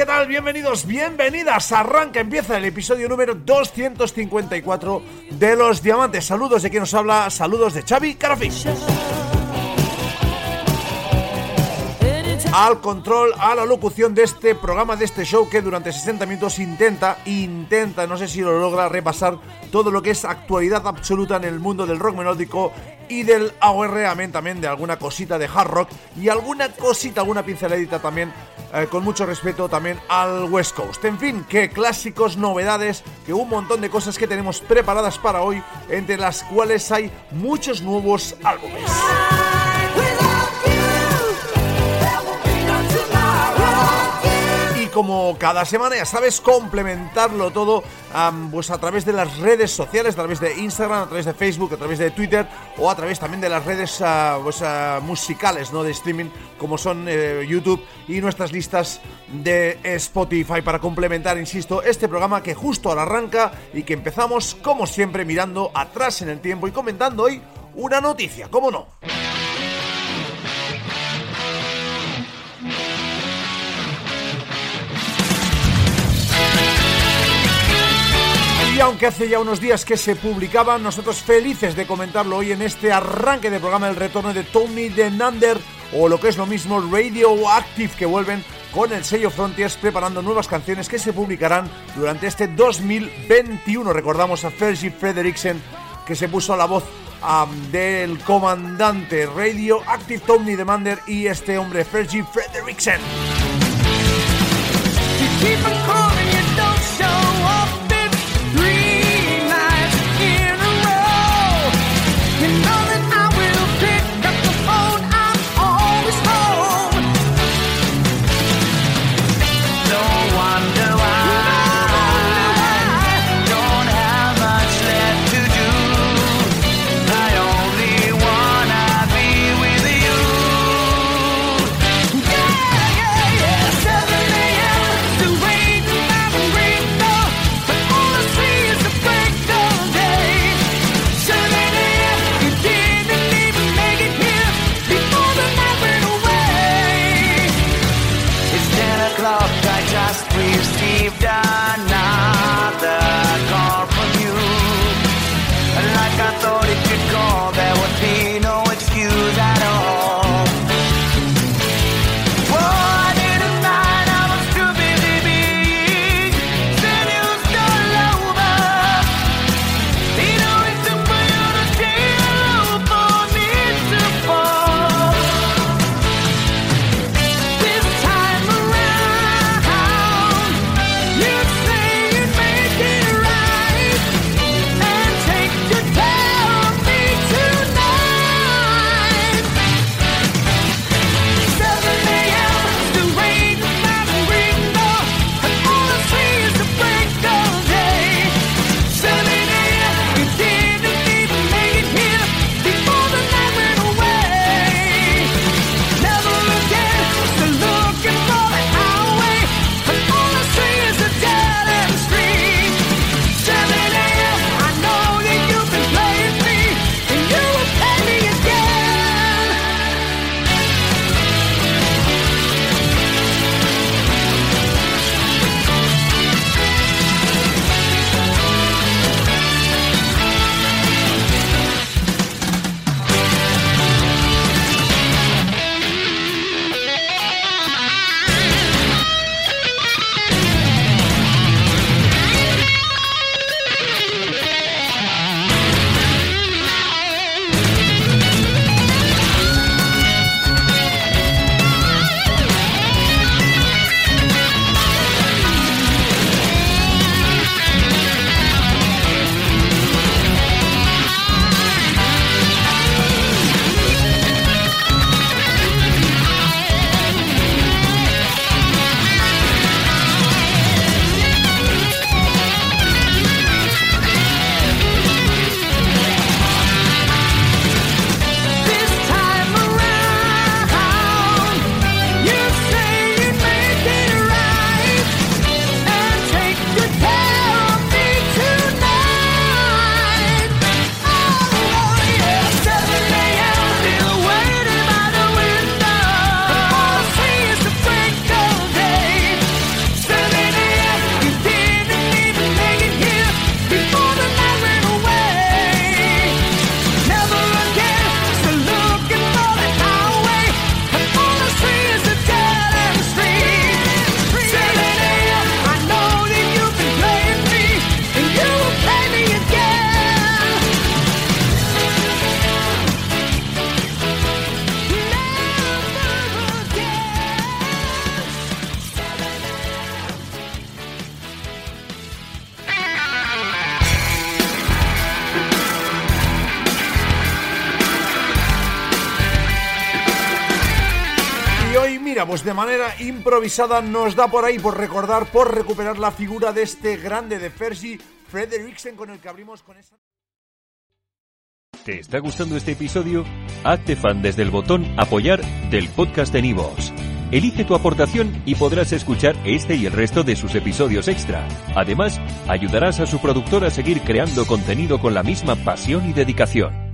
¿Qué tal? Bienvenidos, bienvenidas. Arranca, empieza el episodio número 254 de Los Diamantes. Saludos de quien nos habla, saludos de Xavi Carafi. Al control, a la locución de este programa, de este show que durante 60 minutos intenta, intenta, no sé si lo logra, repasar todo lo que es actualidad absoluta en el mundo del rock melódico y del AOR, amén también de alguna cosita de hard rock y alguna cosita, alguna pinceladita también eh, con mucho respeto también al West Coast. En fin, que clásicos, novedades, que un montón de cosas que tenemos preparadas para hoy, entre las cuales hay muchos nuevos álbumes. Como cada semana, ya sabes, complementarlo todo pues a través de las redes sociales, a través de Instagram, a través de Facebook, a través de Twitter o a través también de las redes ah, pues, ah, musicales ¿no? de streaming como son eh, YouTube y nuestras listas de Spotify para complementar, insisto, este programa que justo ahora arranca y que empezamos como siempre mirando atrás en el tiempo y comentando hoy una noticia, ¿cómo no? Aunque hace ya unos días que se publicaban, nosotros felices de comentarlo hoy en este arranque de programa del retorno de Tony de Nander o lo que es lo mismo Radioactive que vuelven con el sello Frontiers preparando nuevas canciones que se publicarán durante este 2021. Recordamos a Fergie Frederiksen que se puso a la voz del comandante Radioactive Tony Demander y este hombre Fergie Frederiksen. Pues de manera improvisada nos da por ahí por recordar, por recuperar la figura de este grande de Fergie, Frederiksen, con el que abrimos con esa... ¿Te está gustando este episodio? Hazte fan desde el botón apoyar del podcast de Nivos. Elige tu aportación y podrás escuchar este y el resto de sus episodios extra. Además, ayudarás a su productor a seguir creando contenido con la misma pasión y dedicación.